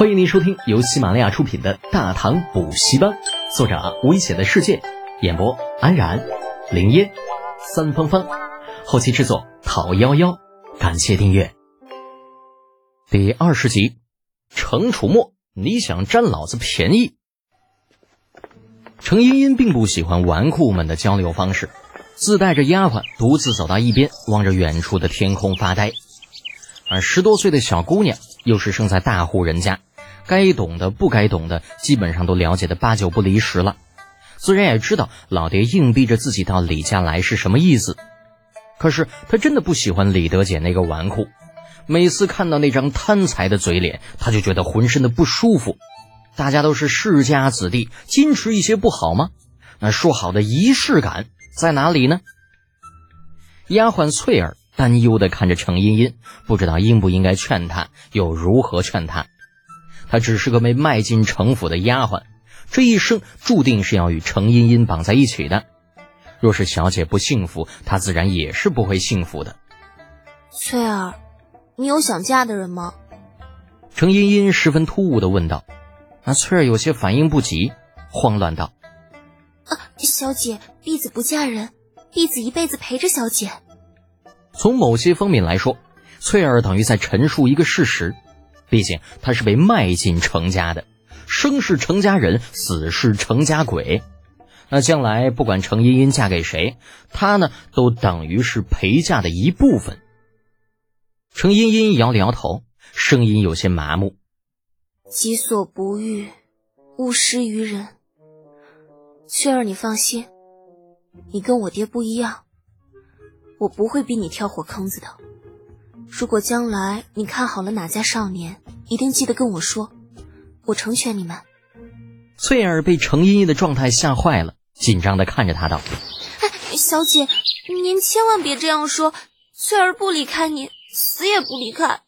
欢迎您收听由喜马拉雅出品的《大唐补习班》，作者危险的世界，演播安然、林烟、三芳芳，后期制作陶幺幺。感谢订阅。第二十集，程楚墨，你想占老子便宜？程茵茵并不喜欢纨绔们的交流方式，自带着丫鬟，独自走到一边，望着远处的天空发呆。而十多岁的小姑娘，又是生在大户人家，该懂的、不该懂的，基本上都了解的八九不离十了。自然也知道老爹硬逼着自己到李家来是什么意思。可是他真的不喜欢李德姐那个纨绔，每次看到那张贪财的嘴脸，他就觉得浑身的不舒服。大家都是世家子弟，矜持一些不好吗？那说好的仪式感在哪里呢？丫鬟翠儿。担忧地看着程茵茵，不知道应不应该劝她，又如何劝她？她只是个没迈进城府的丫鬟，这一生注定是要与程茵茵绑在一起的。若是小姐不幸福，她自然也是不会幸福的。翠儿，你有想嫁的人吗？程茵茵十分突兀的问道。那翠儿有些反应不及，慌乱道：“啊，小姐，婢子不嫁人，婢子一辈子陪着小姐。”从某些方面来说，翠儿等于在陈述一个事实，毕竟她是被卖进程家的，生是程家人，死是程家鬼。那将来不管程茵茵嫁给谁，她呢都等于是陪嫁的一部分。程茵茵摇了摇头，声音有些麻木：“己所不欲，勿施于人。翠儿，你放心，你跟我爹不一样。”我不会逼你跳火坑子的。如果将来你看好了哪家少年，一定记得跟我说，我成全你们。翠儿被程茵茵的状态吓坏了，紧张的看着他道：“哎，小姐，您千万别这样说。翠儿不离开你，死也不离开。”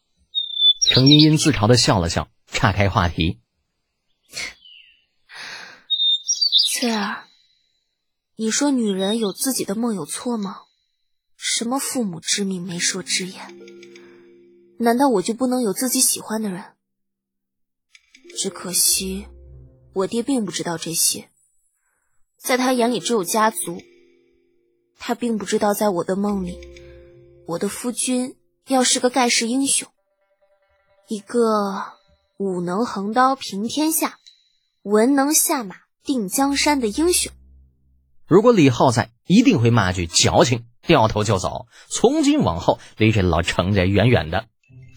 程茵茵自嘲的笑了笑，岔开话题：“翠儿，你说女人有自己的梦有错吗？”什么父母之命，媒妁之言？难道我就不能有自己喜欢的人？只可惜，我爹并不知道这些，在他眼里只有家族。他并不知道，在我的梦里，我的夫君要是个盖世英雄，一个武能横刀平天下，文能下马定江山的英雄。如果李浩在，一定会骂句矫情。掉头就走，从今往后离这老程家远远的。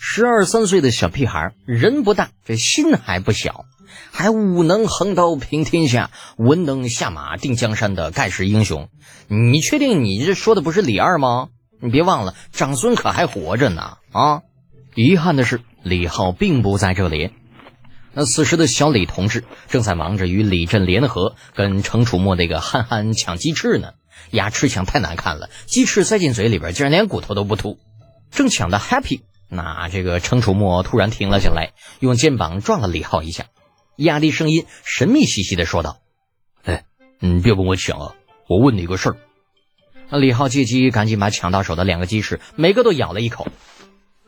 十二三岁的小屁孩，人不大，这心还不小，还武能横刀平天下，文能下马定江山的盖世英雄。你确定你这说的不是李二吗？你别忘了，长孙可还活着呢啊！遗憾的是，李浩并不在这里。那此时的小李同志正在忙着与李振联合，跟程楚墨那个憨憨抢鸡翅呢。牙齿抢太难看了，鸡翅塞进嘴里边，竟然连骨头都不吐。正抢得 happy，那这个程楚墨突然停了下来，用肩膀撞了李浩一下，压低声音，神秘兮兮的说道：“哎，你别跟我抢啊！我问你个事儿。”那李浩借机赶紧把抢到手的两个鸡翅每个都咬了一口。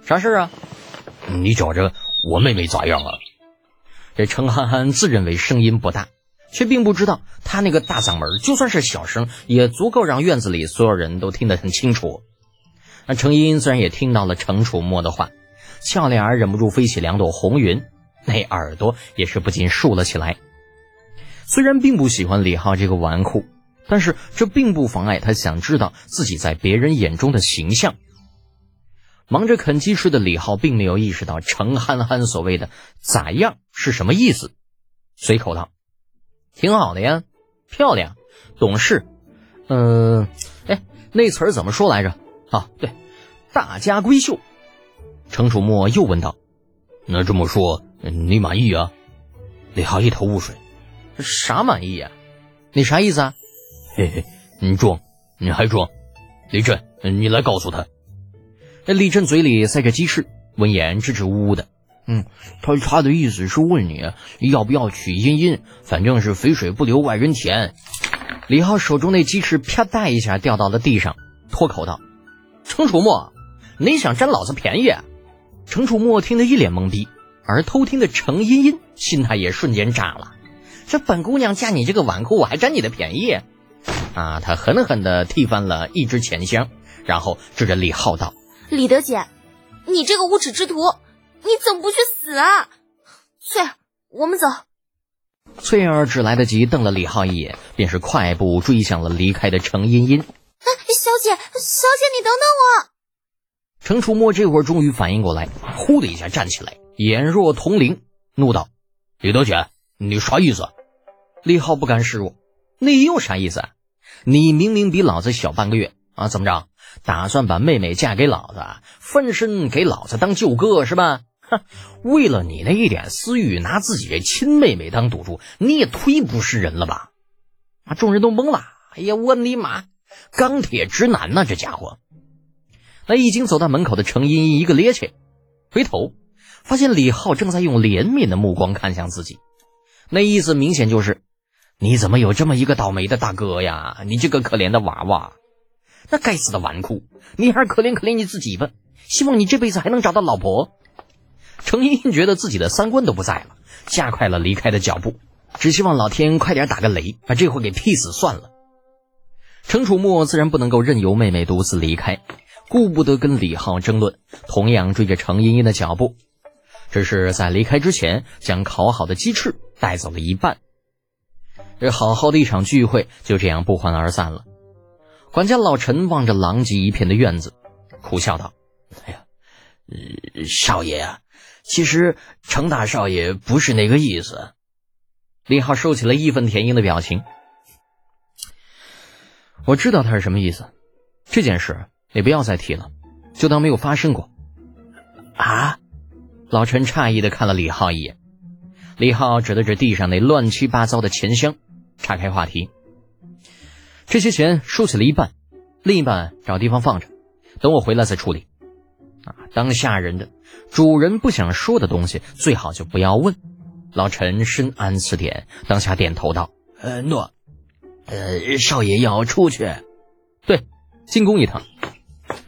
啥事儿啊？你觉着我妹妹咋样啊？这程憨憨自认为声音不大。却并不知道，他那个大嗓门，就算是小声，也足够让院子里所有人都听得很清楚。那程茵茵自然也听到了程楚墨的话，俏脸儿忍不住飞起两朵红云，那耳朵也是不禁竖了起来。虽然并不喜欢李浩这个纨绔，但是这并不妨碍他想知道自己在别人眼中的形象。忙着啃鸡翅的李浩并没有意识到程憨憨所谓的“咋样”是什么意思，随口道。挺好的呀，漂亮，懂事，嗯，哎，那词儿怎么说来着？啊，对，大家闺秀。程楚墨又问道：“那这么说，你满意啊？”李浩一头雾水：“啥满意呀？你啥意思啊？” 嘿嘿，你装，你还装？李振，你来告诉他。那李振嘴里塞着鸡翅，闻言支支吾吾的。嗯，他他的意思是问你要不要娶茵茵，反正是肥水不流外人田。李浩手中那鸡翅啪嗒一下掉到了地上，脱口道：“程楚墨，你想占老子便宜？”程楚墨听得一脸懵逼，而偷听的程茵茵心态也瞬间炸了。这本姑娘嫁你这个纨绔，我还占你的便宜？啊！她狠狠地踢翻了一只钱箱，然后指着李浩道：“李德姐，你这个无耻之徒，你怎么不去死啊？”翠儿，我们走。翠儿只来得及瞪了李浩一眼，便是快步追向了离开的程茵茵。小姐，小姐，你等等我！程楚墨这会儿终于反应过来，呼的一下站起来，眼若铜铃，怒道：“李德全，你啥意思？”李浩不甘示弱：“你又啥意思？你明明比老子小半个月啊，怎么着？打算把妹妹嫁给老子，分身给老子当舅哥是吧？哼，为了你那一点私欲，拿自己这亲妹妹当赌注，你也忒不是人了吧？”啊！众人都懵了。哎呀，我尼玛，钢铁直男呐，这家伙！那已经走到门口的程茵茵一个趔趄，回头发现李浩正在用怜悯的目光看向自己，那意思明显就是：你怎么有这么一个倒霉的大哥呀？你这个可怜的娃娃，那该死的纨绔，你还是可怜可怜你自己吧。希望你这辈子还能找到老婆。程茵茵觉得自己的三观都不在了，加快了离开的脚步，只希望老天快点打个雷，把这货给劈死算了。程楚墨自然不能够任由妹妹独自离开。顾不得跟李浩争论，同样追着程茵茵的脚步，只是在离开之前，将烤好的鸡翅带走了一半。这好好的一场聚会就这样不欢而散了。管家老陈望着狼藉一片的院子，苦笑道：“哎呀，少爷啊，其实程大少爷不是那个意思。”李浩收起了义愤填膺的表情：“我知道他是什么意思，这件事。”你不要再提了，就当没有发生过。啊！老陈诧异的看了李浩一眼，李浩指了指地上那乱七八糟的钱箱，岔开话题：“这些钱收起了一半，另一半找地方放着，等我回来再处理。”啊，当下人的主人不想说的东西，最好就不要问。老陈深谙此点，当下点头道：“呃，诺。呃，少爷要出去，对，进宫一趟。”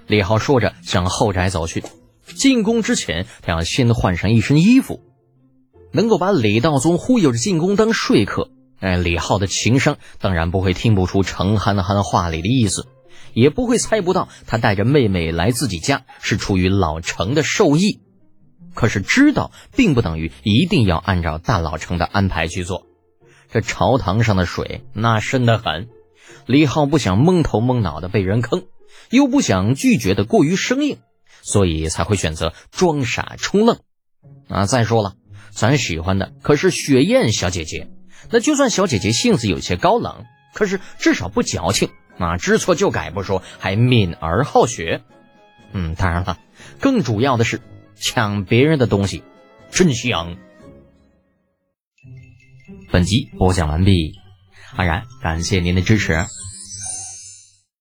李浩说着，向后宅走去。进宫之前，他要先换上一身衣服。能够把李道宗忽悠着进宫当说客，哎，李浩的情商当然不会听不出程憨憨话里的意思，也不会猜不到他带着妹妹来自己家是出于老程的授意。可是知道，并不等于一定要按照大老程的安排去做。这朝堂上的水那深得很，李浩不想蒙头蒙脑的被人坑。又不想拒绝的过于生硬，所以才会选择装傻充愣。啊，再说了，咱喜欢的可是雪雁小姐姐，那就算小姐姐性子有些高冷，可是至少不矫情啊，知错就改不说，还敏而好学。嗯，当然了，更主要的是抢别人的东西，真香。本集播讲完毕，安然感谢您的支持。